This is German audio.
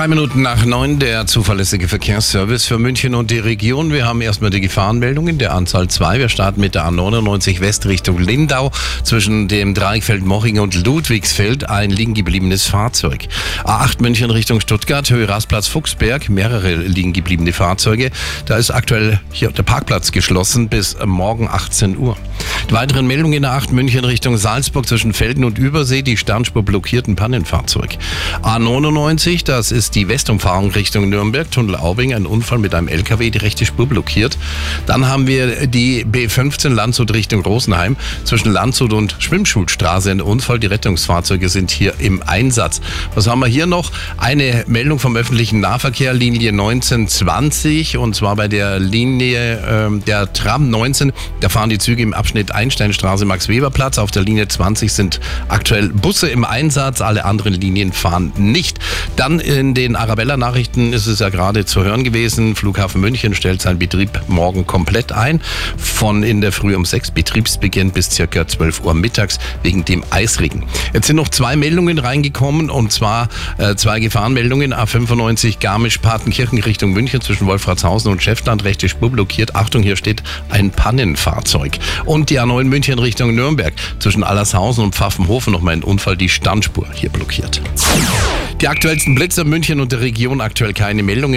Drei Minuten nach neun der zuverlässige Verkehrsservice für München und die Region. Wir haben erstmal die Gefahrenmeldung in der Anzahl zwei. Wir starten mit der A99 West Richtung Lindau. Zwischen dem Dreieckfeld Moching und Ludwigsfeld ein liegen gebliebenes Fahrzeug. A8 München Richtung Stuttgart, Höhe Rastplatz Fuchsberg, mehrere liegen gebliebene Fahrzeuge. Da ist aktuell hier der Parkplatz geschlossen bis morgen 18 Uhr. Weiteren Meldungen in der 8 München Richtung Salzburg zwischen Felden und Übersee, die Sternspur blockierten Pannenfahrzeug. A99, das ist die Westumfahrung Richtung Nürnberg, Tunnel Aubing, ein Unfall mit einem LKW, die rechte Spur blockiert. Dann haben wir die B15 Landshut Richtung Rosenheim, zwischen Landshut und Schwimmschulstraße ein Unfall, die Rettungsfahrzeuge sind hier im Einsatz. Was haben wir hier noch? Eine Meldung vom öffentlichen Nahverkehr, Linie 1920, und zwar bei der Linie äh, der Tram 19, da fahren die Züge im Abschnitt Einsteinstraße, Max-Weber-Platz. Auf der Linie 20 sind aktuell Busse im Einsatz, alle anderen Linien fahren nicht. Dann in den Arabella-Nachrichten ist es ja gerade zu hören gewesen, Flughafen München stellt seinen Betrieb morgen komplett ein. Von in der Früh um 6 Betriebsbeginn bis circa 12 Uhr mittags wegen dem Eisregen. Jetzt sind noch zwei Meldungen reingekommen und zwar äh, zwei Gefahrenmeldungen. A95 Garmisch-Partenkirchen Richtung München zwischen Wolfratshausen und Schäftland. Rechte Spur blockiert. Achtung, hier steht ein Pannenfahrzeug. Und die A9 München Richtung Nürnberg. Zwischen Allershausen und Pfaffenhofen nochmal ein Unfall, die Standspur hier blockiert. Die aktuellsten Blitzer München und der Region aktuell keine Meldungen.